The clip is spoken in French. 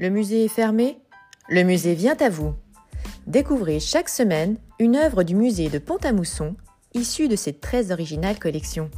Le musée est fermé Le musée vient à vous. Découvrez chaque semaine une œuvre du musée de Pont-à-Mousson issue de ses très originales collections.